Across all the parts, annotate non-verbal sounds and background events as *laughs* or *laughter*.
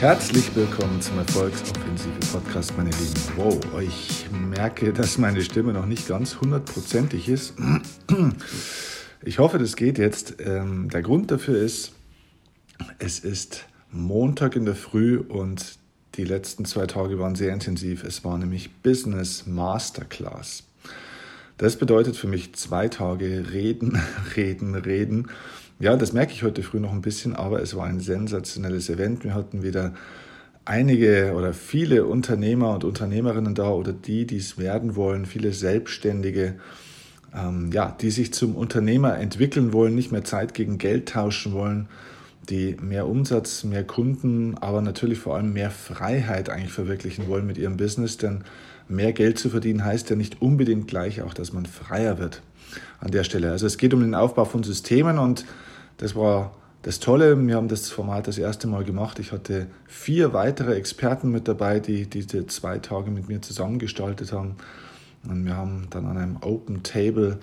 Herzlich willkommen zum Erfolgsoffensive Podcast, meine Lieben. Wow, ich merke, dass meine Stimme noch nicht ganz hundertprozentig ist. Ich hoffe, das geht jetzt. Ähm, der Grund dafür ist, es ist Montag in der Früh und die letzten zwei Tage waren sehr intensiv. Es war nämlich Business Masterclass. Das bedeutet für mich zwei Tage reden, *laughs* reden, reden ja, das merke ich heute früh noch ein bisschen, aber es war ein sensationelles Event. Wir hatten wieder einige oder viele Unternehmer und Unternehmerinnen da oder die, die es werden wollen, viele Selbstständige, ähm, ja, die sich zum Unternehmer entwickeln wollen, nicht mehr Zeit gegen Geld tauschen wollen, die mehr Umsatz, mehr Kunden, aber natürlich vor allem mehr Freiheit eigentlich verwirklichen wollen mit ihrem Business, denn mehr Geld zu verdienen heißt ja nicht unbedingt gleich auch, dass man freier wird an der Stelle. Also es geht um den Aufbau von Systemen und das war das Tolle. Wir haben das Format das erste Mal gemacht. Ich hatte vier weitere Experten mit dabei, die diese zwei Tage mit mir zusammengestaltet haben. Und wir haben dann an einem Open Table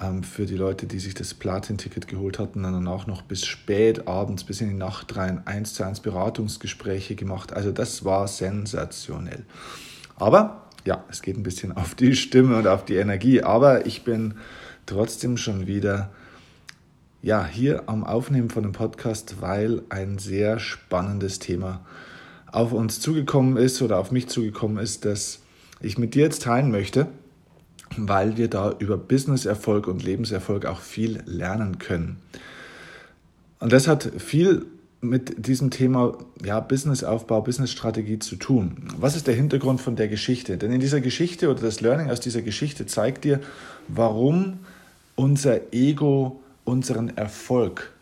ähm, für die Leute, die sich das Platin-Ticket geholt hatten, dann auch noch bis spät abends, bis in die Nacht rein, eins zu eins Beratungsgespräche gemacht. Also das war sensationell. Aber ja, es geht ein bisschen auf die Stimme und auf die Energie. Aber ich bin trotzdem schon wieder ja, hier am Aufnehmen von dem Podcast, weil ein sehr spannendes Thema auf uns zugekommen ist oder auf mich zugekommen ist, das ich mit dir jetzt teilen möchte, weil wir da über Businesserfolg und Lebenserfolg auch viel lernen können. Und das hat viel mit diesem Thema ja, Businessaufbau, Businessstrategie zu tun. Was ist der Hintergrund von der Geschichte? Denn in dieser Geschichte oder das Learning aus dieser Geschichte zeigt dir, warum unser Ego unseren Erfolg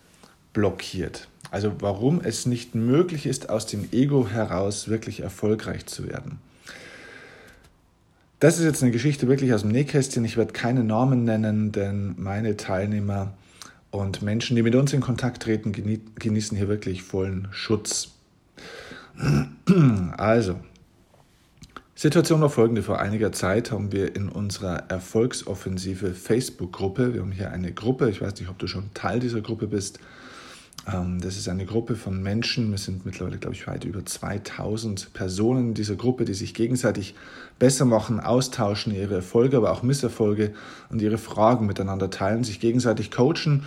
blockiert. Also warum es nicht möglich ist, aus dem Ego heraus wirklich erfolgreich zu werden. Das ist jetzt eine Geschichte wirklich aus dem Nähkästchen. Ich werde keine Namen nennen, denn meine Teilnehmer und Menschen, die mit uns in Kontakt treten, genießen hier wirklich vollen Schutz. *clears throat* Also, Situation war folgende. Vor einiger Zeit haben wir in unserer Erfolgsoffensive Facebook-Gruppe, wir haben hier eine Gruppe, ich weiß nicht, ob du schon Teil dieser Gruppe bist, ähm, das ist eine Gruppe von Menschen, wir sind mittlerweile, glaube ich, weit über 2000 Personen in dieser Gruppe, die sich gegenseitig besser machen, austauschen, ihre Erfolge, aber auch Misserfolge und ihre Fragen miteinander teilen, sich gegenseitig coachen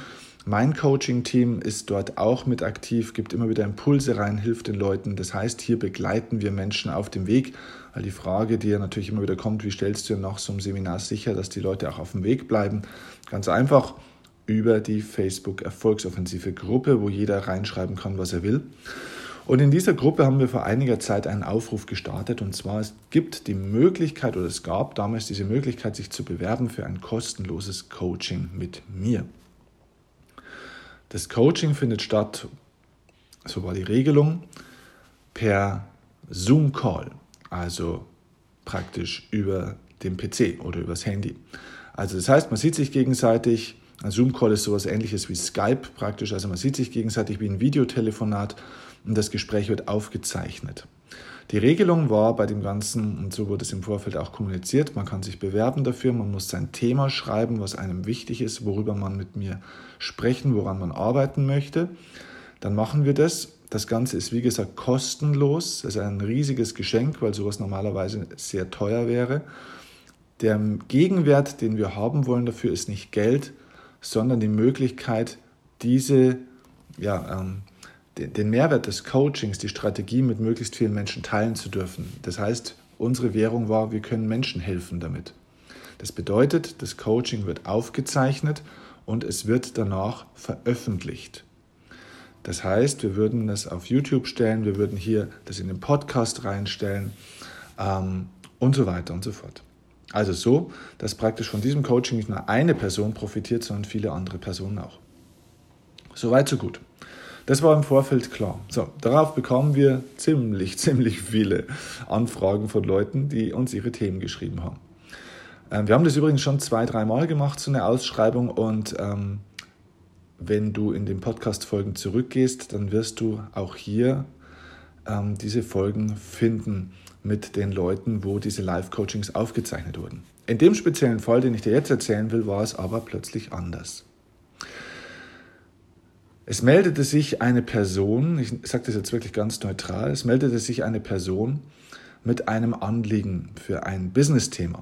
mein Coaching-Team ist dort auch mit aktiv, gibt immer wieder Impulse rein, hilft den Leuten. Das heißt, hier begleiten wir Menschen auf dem Weg, weil die Frage, die ja natürlich immer wieder kommt, wie stellst du nach so einem Seminar sicher, dass die Leute auch auf dem Weg bleiben? Ganz einfach über die Facebook Erfolgsoffensive Gruppe, wo jeder reinschreiben kann, was er will. Und in dieser Gruppe haben wir vor einiger Zeit einen Aufruf gestartet und zwar es gibt die Möglichkeit oder es gab damals diese Möglichkeit, sich zu bewerben für ein kostenloses Coaching mit mir. Das Coaching findet statt, so war die Regelung, per Zoom-Call, also praktisch über den PC oder übers Handy. Also das heißt, man sieht sich gegenseitig, ein Zoom-Call ist sowas ähnliches wie Skype praktisch, also man sieht sich gegenseitig wie ein Videotelefonat und das Gespräch wird aufgezeichnet. Die Regelung war bei dem Ganzen, und so wurde es im Vorfeld auch kommuniziert, man kann sich bewerben dafür, man muss sein Thema schreiben, was einem wichtig ist, worüber man mit mir sprechen, woran man arbeiten möchte. Dann machen wir das. Das Ganze ist, wie gesagt, kostenlos. Das ist ein riesiges Geschenk, weil sowas normalerweise sehr teuer wäre. Der Gegenwert, den wir haben wollen dafür, ist nicht Geld, sondern die Möglichkeit, diese ja, ähm, den Mehrwert des Coachings, die Strategie mit möglichst vielen Menschen teilen zu dürfen. Das heißt, unsere Währung war, wir können Menschen helfen damit. Das bedeutet, das Coaching wird aufgezeichnet und es wird danach veröffentlicht. Das heißt, wir würden das auf YouTube stellen, wir würden hier das in den Podcast reinstellen ähm, und so weiter und so fort. Also so, dass praktisch von diesem Coaching nicht nur eine Person profitiert, sondern viele andere Personen auch. Soweit, so gut. Das war im Vorfeld klar. So, darauf bekommen wir ziemlich, *laughs* ziemlich viele Anfragen von Leuten, die uns ihre Themen geschrieben haben. Ähm, wir haben das übrigens schon zwei, dreimal gemacht, so eine Ausschreibung. Und ähm, wenn du in den Podcast-Folgen zurückgehst, dann wirst du auch hier ähm, diese Folgen finden mit den Leuten, wo diese Live-Coachings aufgezeichnet wurden. In dem speziellen Fall, den ich dir jetzt erzählen will, war es aber plötzlich anders. Es meldete sich eine Person, ich sage das jetzt wirklich ganz neutral, es meldete sich eine Person mit einem Anliegen für ein Business-Thema.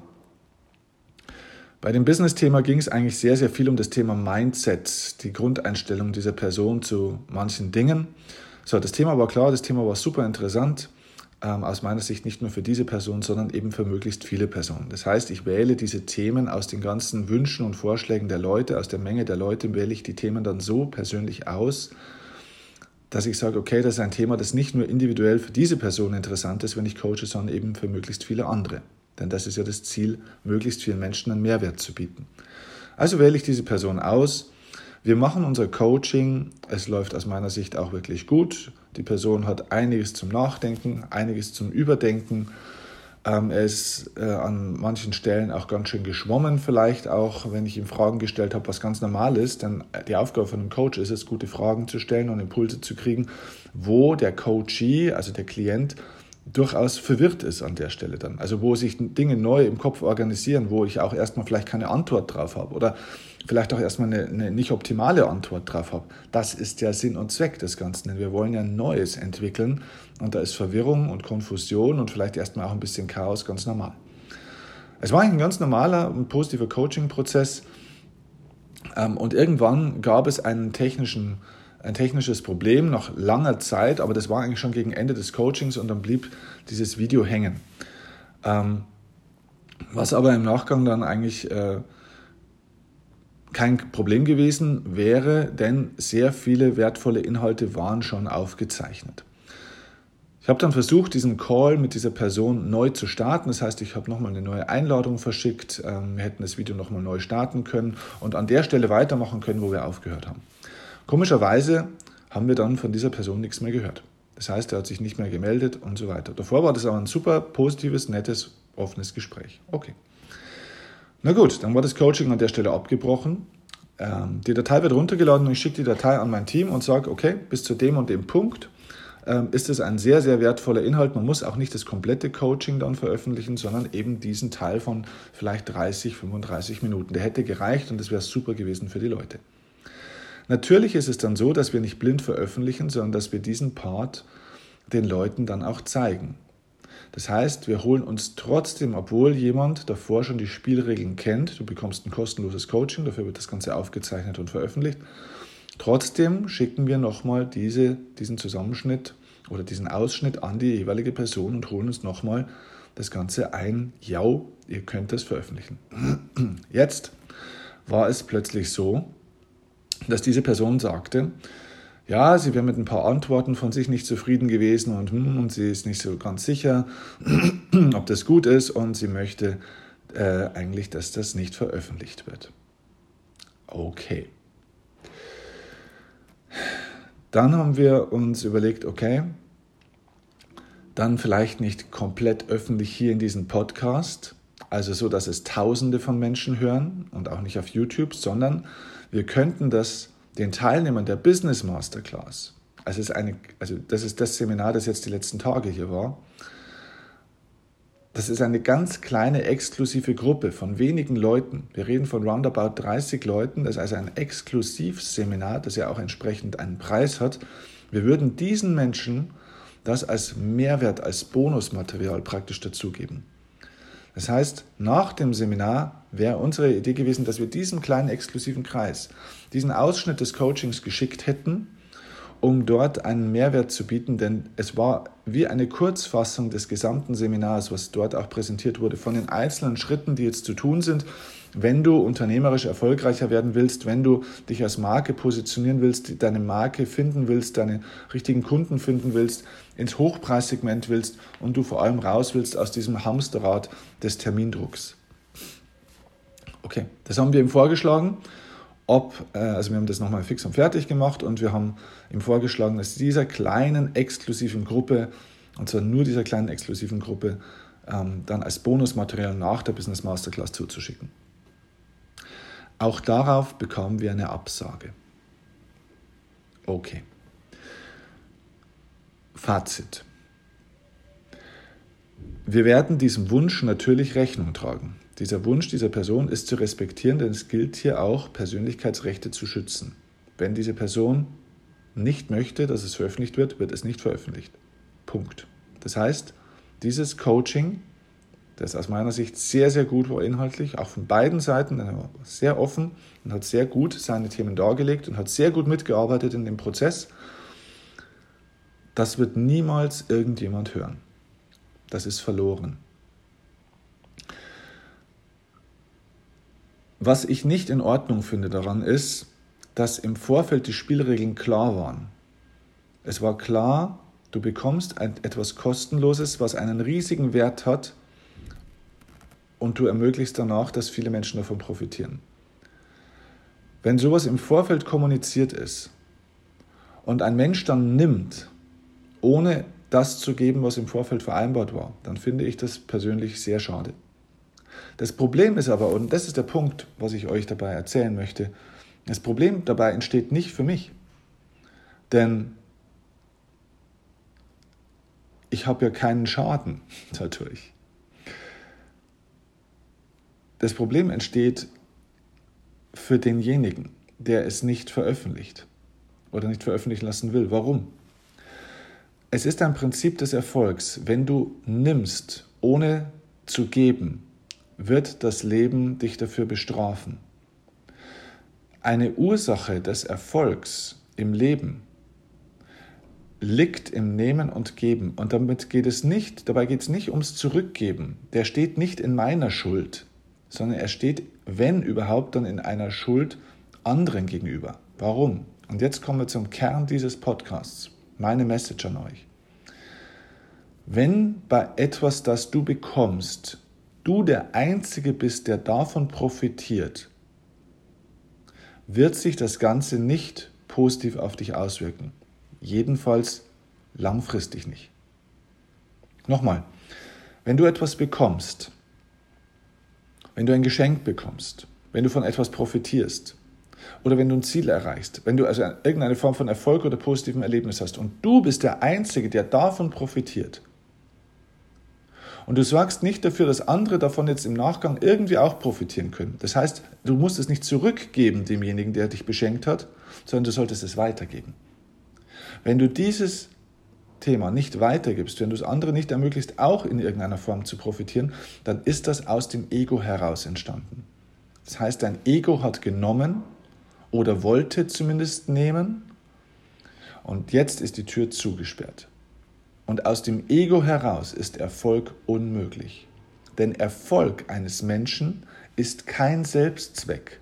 Bei dem Business-Thema ging es eigentlich sehr, sehr viel um das Thema Mindset, die Grundeinstellung dieser Person zu manchen Dingen. So, das Thema war klar, das Thema war super interessant ähm, aus meiner Sicht nicht nur für diese Person, sondern eben für möglichst viele Personen. Das heißt, ich wähle diese Themen aus den ganzen Wünschen und Vorschlägen der Leute, aus der Menge der Leute, wähle ich die Themen dann so persönlich aus, dass ich sage, okay, das ist ein Thema, das nicht nur individuell für diese Person interessant ist, wenn ich coache, sondern eben für möglichst viele andere. Denn das ist ja das Ziel, möglichst vielen Menschen einen Mehrwert zu bieten. Also wähle ich diese Person aus, wir machen unser Coaching. Es läuft aus meiner Sicht auch wirklich gut. Die Person hat einiges zum Nachdenken, einiges zum Überdenken. Ähm, er ist äh, an manchen Stellen auch ganz schön geschwommen, vielleicht auch, wenn ich ihm Fragen gestellt habe, was ganz normal ist. Denn die Aufgabe von einem Coach ist es, gute Fragen zu stellen und Impulse zu kriegen, wo der Coachee, also der Klient, durchaus verwirrt ist an der Stelle dann. Also wo sich Dinge neu im Kopf organisieren, wo ich auch erstmal vielleicht keine Antwort drauf habe oder vielleicht auch erstmal eine, eine nicht optimale Antwort drauf habe. Das ist der Sinn und Zweck des Ganzen, denn wir wollen ja Neues entwickeln und da ist Verwirrung und Konfusion und vielleicht erstmal auch ein bisschen Chaos ganz normal. Es war ein ganz normaler und positiver Coaching-Prozess ähm, und irgendwann gab es einen technischen ein technisches Problem nach langer Zeit, aber das war eigentlich schon gegen Ende des Coachings und dann blieb dieses Video hängen. Ähm, was aber im Nachgang dann eigentlich äh, kein Problem gewesen wäre, denn sehr viele wertvolle Inhalte waren schon aufgezeichnet. Ich habe dann versucht, diesen Call mit dieser Person neu zu starten. Das heißt, ich habe nochmal eine neue Einladung verschickt. Ähm, wir hätten das Video nochmal neu starten können und an der Stelle weitermachen können, wo wir aufgehört haben. Komischerweise haben wir dann von dieser Person nichts mehr gehört. Das heißt, er hat sich nicht mehr gemeldet und so weiter. Davor war das aber ein super positives, nettes, offenes Gespräch. Okay. Na gut, dann war das Coaching an der Stelle abgebrochen. Ähm, die Datei wird runtergeladen und ich schicke die Datei an mein Team und sage, okay, bis zu dem und dem Punkt ähm, ist es ein sehr, sehr wertvoller Inhalt. Man muss auch nicht das komplette Coaching dann veröffentlichen, sondern eben diesen Teil von vielleicht 30, 35 Minuten. Der hätte gereicht und das wäre super gewesen für die Leute. Natürlich ist es dann so, dass wir nicht blind veröffentlichen, sondern dass wir diesen Part den Leuten dann auch zeigen. Das heißt, wir holen uns trotzdem, obwohl jemand davor schon die Spielregeln kennt, du bekommst ein kostenloses Coaching, dafür wird das Ganze aufgezeichnet und veröffentlicht, trotzdem schicken wir nochmal diese, diesen Zusammenschnitt oder diesen Ausschnitt an die jeweilige Person und holen uns nochmal das Ganze ein, ja, ihr könnt das veröffentlichen. Jetzt war es plötzlich so, dass diese Person sagte, ja, sie wäre mit ein paar Antworten von sich nicht zufrieden gewesen und, hm, und sie ist nicht so ganz sicher, *clears throat* ob das gut ist und sie möchte äh, eigentlich, dass das nicht veröffentlicht wird. Okay. Dann haben wir uns überlegt, okay, dann vielleicht nicht komplett öffentlich hier in diesem Podcast, also so, dass es Tausende von Menschen hören und auch nicht auf YouTube, sondern wir könnten das den Teilnehmern der Business Masterclass, also, ist eine, also das ist das Seminar, das jetzt die letzten Tage hier war, das ist eine ganz kleine exklusive Gruppe von wenigen Leuten. Wir reden von roundabout 30 Leuten. Das ist also ein Exklusivseminar, das ja auch entsprechend einen Preis hat. Wir würden diesen Menschen das als Mehrwert, als Bonusmaterial praktisch dazugeben. Das heißt, nach dem Seminar wäre unsere Idee gewesen, dass wir diesem kleinen exklusiven Kreis diesen Ausschnitt des Coachings geschickt hätten, um dort einen Mehrwert zu bieten, denn es war wie eine Kurzfassung des gesamten Seminars, was dort auch präsentiert wurde, von den einzelnen Schritten, die jetzt zu tun sind, wenn du unternehmerisch erfolgreicher werden willst, wenn du dich als Marke positionieren willst, deine Marke finden willst, deine richtigen Kunden finden willst, ins Hochpreissegment willst und du vor allem raus willst aus diesem Hamsterrad des Termindrucks. Okay, das haben wir ihm vorgeschlagen. Ob, äh, also wir haben das nochmal fix und fertig gemacht und wir haben ihm vorgeschlagen, dass dieser kleinen exklusiven Gruppe, und zwar nur dieser kleinen exklusiven Gruppe, ähm, dann als Bonusmaterial nach der Business Masterclass zuzuschicken. Auch darauf bekamen wir eine Absage. Okay. Fazit. Wir werden diesem Wunsch natürlich Rechnung tragen. Dieser Wunsch dieser Person ist zu respektieren, denn es gilt hier auch, Persönlichkeitsrechte zu schützen. Wenn diese Person nicht möchte, dass es veröffentlicht wird, wird es nicht veröffentlicht. Punkt. Das heißt, dieses Coaching, das aus meiner Sicht sehr, sehr gut war inhaltlich, auch von beiden Seiten, er war sehr offen und hat sehr gut seine Themen dargelegt und hat sehr gut mitgearbeitet in dem Prozess, das wird niemals irgendjemand hören. Das ist verloren. Was ich nicht in Ordnung finde daran ist, dass im Vorfeld die Spielregeln klar waren. Es war klar, du bekommst etwas Kostenloses, was einen riesigen Wert hat und du ermöglichst danach, dass viele Menschen davon profitieren. Wenn sowas im Vorfeld kommuniziert ist und ein Mensch dann nimmt, ohne das zu geben, was im Vorfeld vereinbart war, dann finde ich das persönlich sehr schade. Das Problem ist aber, und das ist der Punkt, was ich euch dabei erzählen möchte, das Problem dabei entsteht nicht für mich. Denn ich habe ja keinen Schaden *laughs* dadurch. Das Problem entsteht für denjenigen, der es nicht veröffentlicht oder nicht veröffentlichen lassen will. Warum? Es ist ein Prinzip des Erfolgs. Wenn du nimmst, ohne zu geben, wird das Leben dich dafür bestrafen. Eine Ursache des Erfolgs im Leben liegt im Nehmen und Geben. Und damit geht es nicht, dabei geht es nicht ums Zurückgeben. Der steht nicht in meiner Schuld, sondern er steht, wenn überhaupt, dann in einer Schuld anderen gegenüber. Warum? Und jetzt kommen wir zum Kern dieses Podcasts. Meine Message an euch. Wenn bei etwas, das du bekommst, du der Einzige bist, der davon profitiert, wird sich das Ganze nicht positiv auf dich auswirken. Jedenfalls langfristig nicht. Nochmal, wenn du etwas bekommst, wenn du ein Geschenk bekommst, wenn du von etwas profitierst oder wenn du ein Ziel erreichst, wenn du also irgendeine Form von Erfolg oder positivem Erlebnis hast und du bist der Einzige, der davon profitiert, und du sorgst nicht dafür, dass andere davon jetzt im Nachgang irgendwie auch profitieren können. Das heißt, du musst es nicht zurückgeben demjenigen, der dich beschenkt hat, sondern du solltest es weitergeben. Wenn du dieses Thema nicht weitergibst, wenn du es anderen nicht ermöglicht, auch in irgendeiner Form zu profitieren, dann ist das aus dem Ego heraus entstanden. Das heißt, dein Ego hat genommen oder wollte zumindest nehmen und jetzt ist die Tür zugesperrt. Und aus dem Ego heraus ist Erfolg unmöglich. Denn Erfolg eines Menschen ist kein Selbstzweck.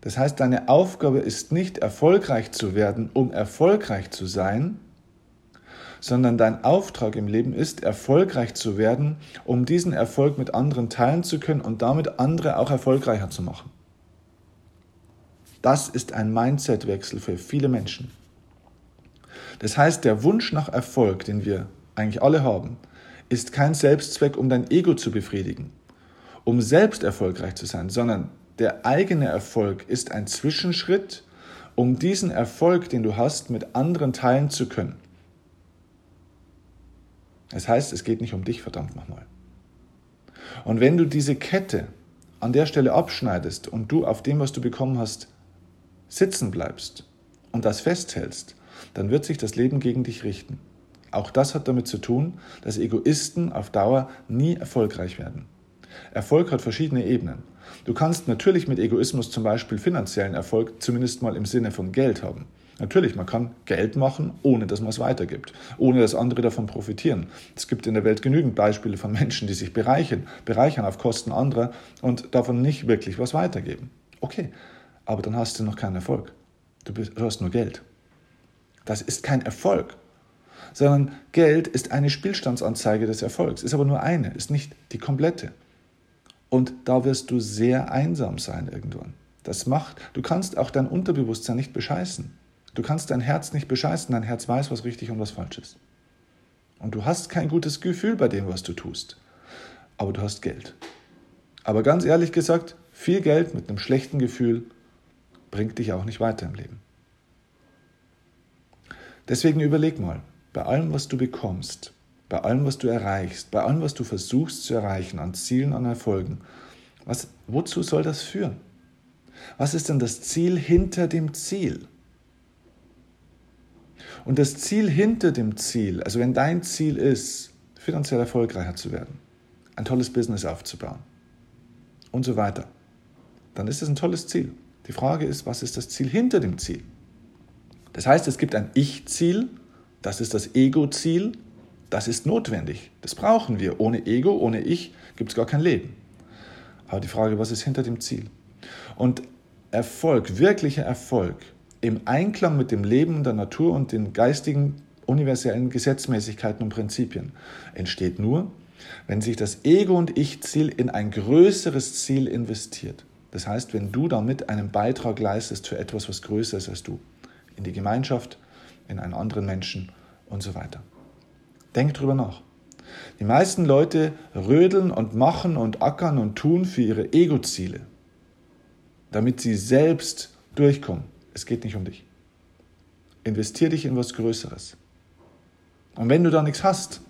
Das heißt, deine Aufgabe ist nicht erfolgreich zu werden, um erfolgreich zu sein, sondern dein Auftrag im Leben ist, erfolgreich zu werden, um diesen Erfolg mit anderen teilen zu können und damit andere auch erfolgreicher zu machen. Das ist ein Mindsetwechsel für viele Menschen. Das heißt, der Wunsch nach Erfolg, den wir eigentlich alle haben, ist kein Selbstzweck, um dein Ego zu befriedigen, um selbst erfolgreich zu sein, sondern der eigene Erfolg ist ein Zwischenschritt, um diesen Erfolg, den du hast, mit anderen teilen zu können. Das heißt, es geht nicht um dich, verdammt nochmal. Und wenn du diese Kette an der Stelle abschneidest und du auf dem, was du bekommen hast, sitzen bleibst und das festhältst, dann wird sich das Leben gegen dich richten. Auch das hat damit zu tun, dass Egoisten auf Dauer nie erfolgreich werden. Erfolg hat verschiedene Ebenen. Du kannst natürlich mit Egoismus zum Beispiel finanziellen Erfolg zumindest mal im Sinne von Geld haben. Natürlich, man kann Geld machen, ohne dass man es weitergibt, ohne dass andere davon profitieren. Es gibt in der Welt genügend Beispiele von Menschen, die sich bereichern, bereichern auf Kosten anderer und davon nicht wirklich was weitergeben. Okay, aber dann hast du noch keinen Erfolg. Du, bist, du hast nur Geld. Das ist kein Erfolg, sondern Geld ist eine Spielstandsanzeige des Erfolgs, ist aber nur eine, ist nicht die komplette. Und da wirst du sehr einsam sein irgendwann. Das macht, du kannst auch dein Unterbewusstsein nicht bescheißen. Du kannst dein Herz nicht bescheißen, dein Herz weiß, was richtig und was falsch ist. Und du hast kein gutes Gefühl bei dem, was du tust. Aber du hast Geld. Aber ganz ehrlich gesagt, viel Geld mit einem schlechten Gefühl bringt dich auch nicht weiter im Leben. Deswegen überleg mal, bei allem, was du bekommst, bei allem, was du erreichst, bei allem, was du versuchst zu erreichen, an Zielen, an Erfolgen, was, wozu soll das führen? Was ist denn das Ziel hinter dem Ziel? Und das Ziel hinter dem Ziel, also wenn dein Ziel ist, finanziell erfolgreicher zu werden, ein tolles Business aufzubauen und so weiter, dann ist es ein tolles Ziel. Die Frage ist, was ist das Ziel hinter dem Ziel? Das heißt, es gibt ein Ich-Ziel, das ist das Ego-Ziel, das ist notwendig. Das brauchen wir. Ohne Ego, ohne Ich gibt es gar kein Leben. Aber die Frage, was ist hinter dem Ziel? Und Erfolg, wirklicher Erfolg, im Einklang mit dem Leben der Natur und den geistigen universellen Gesetzmäßigkeiten und Prinzipien entsteht nur, wenn sich das Ego- und Ich-Ziel in ein größeres Ziel investiert. Das heißt, wenn du damit einen Beitrag leistest für etwas, was größer ist als du, in die Gemeinschaft, in einen anderen Menschen und so weiter. Denk drüber nach. Die meisten Leute rödeln und machen und ackern und tun für ihre Ego-Ziele, damit sie selbst durchkommen. Es geht nicht um dich. Investier dich in was Größeres. Und wenn du da nichts hast,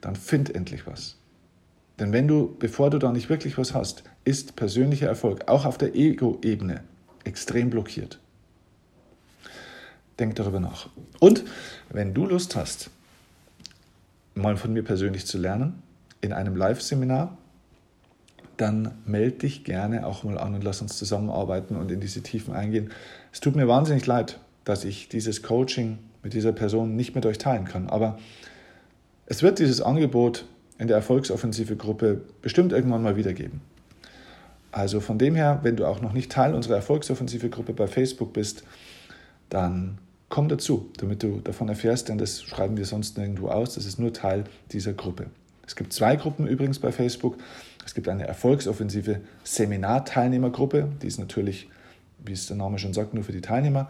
dann find endlich was. Denn wenn du, bevor du da nicht wirklich was hast, ist persönlicher Erfolg auch auf der Ego-Ebene extrem blockiert. Denk darüber nach. Und wenn du Lust hast, mal von mir persönlich zu lernen, in einem Live-Seminar, dann melde dich gerne auch mal an und lass uns zusammenarbeiten und in diese Tiefen eingehen. Es tut mir wahnsinnig leid, dass ich dieses Coaching mit dieser Person nicht mit euch teilen kann, aber es wird dieses Angebot in der Erfolgsoffensive Gruppe bestimmt irgendwann mal wiedergeben. Also von dem her, wenn du auch noch nicht Teil unserer Erfolgsoffensive Gruppe bei Facebook bist, dann komm dazu, damit du davon erfährst, denn das schreiben wir sonst nirgendwo aus. Das ist nur Teil dieser Gruppe. Es gibt zwei Gruppen übrigens bei Facebook. Es gibt eine erfolgsoffensive Seminarteilnehmergruppe, die ist natürlich, wie es der Name schon sagt, nur für die Teilnehmer.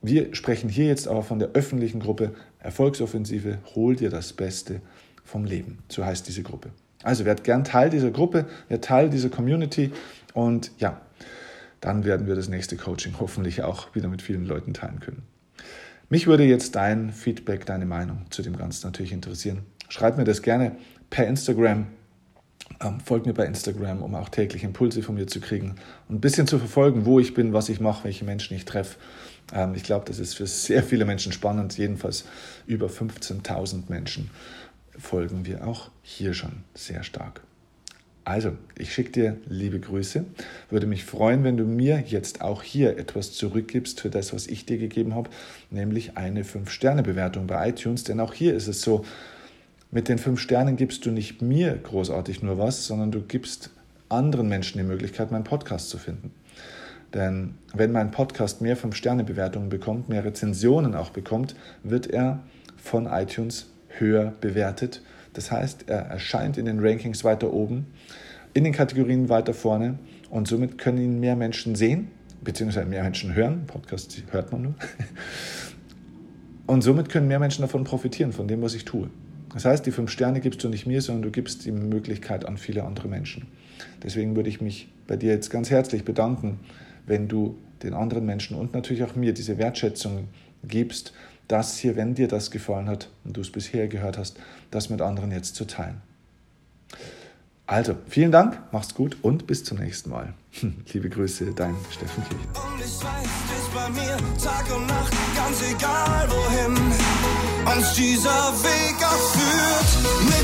Wir sprechen hier jetzt aber von der öffentlichen Gruppe Erfolgsoffensive, hol dir das Beste vom Leben. So heißt diese Gruppe. Also werd gern Teil dieser Gruppe, werd Teil dieser Community und ja, dann werden wir das nächste Coaching hoffentlich auch wieder mit vielen Leuten teilen können. Mich würde jetzt dein Feedback, deine Meinung zu dem Ganzen natürlich interessieren. Schreib mir das gerne per Instagram. Ähm, folg mir bei Instagram, um auch täglich Impulse von mir zu kriegen und ein bisschen zu verfolgen, wo ich bin, was ich mache, welche Menschen ich treffe. Ähm, ich glaube, das ist für sehr viele Menschen spannend. Jedenfalls über 15.000 Menschen folgen wir auch hier schon sehr stark. Also, ich schicke dir liebe Grüße. Würde mich freuen, wenn du mir jetzt auch hier etwas zurückgibst für das, was ich dir gegeben habe, nämlich eine 5-Sterne-Bewertung bei iTunes. Denn auch hier ist es so, mit den 5 Sternen gibst du nicht mir großartig nur was, sondern du gibst anderen Menschen die Möglichkeit, meinen Podcast zu finden. Denn wenn mein Podcast mehr 5-Sterne-Bewertungen bekommt, mehr Rezensionen auch bekommt, wird er von iTunes höher bewertet das heißt, er erscheint in den Rankings weiter oben, in den Kategorien weiter vorne und somit können ihn mehr Menschen sehen, beziehungsweise mehr Menschen hören. Podcast hört man nur. *laughs* Und somit können mehr Menschen davon profitieren, von dem, was ich tue. Das heißt, die fünf Sterne gibst du nicht mir, sondern du gibst die Möglichkeit an viele andere Menschen. Deswegen würde ich mich bei dir jetzt ganz herzlich bedanken, wenn du den anderen Menschen und natürlich auch mir diese Wertschätzung gibst, das hier, wenn dir das gefallen hat und du es bisher gehört hast, das mit anderen jetzt zu teilen. Also, vielen Dank, mach's gut und bis zum nächsten Mal. *laughs* Liebe Grüße, dein Steffen Kirchen. Und ich weiß, bist bei mir Tag und Nacht, ganz egal wohin uns dieser Weg auch führt.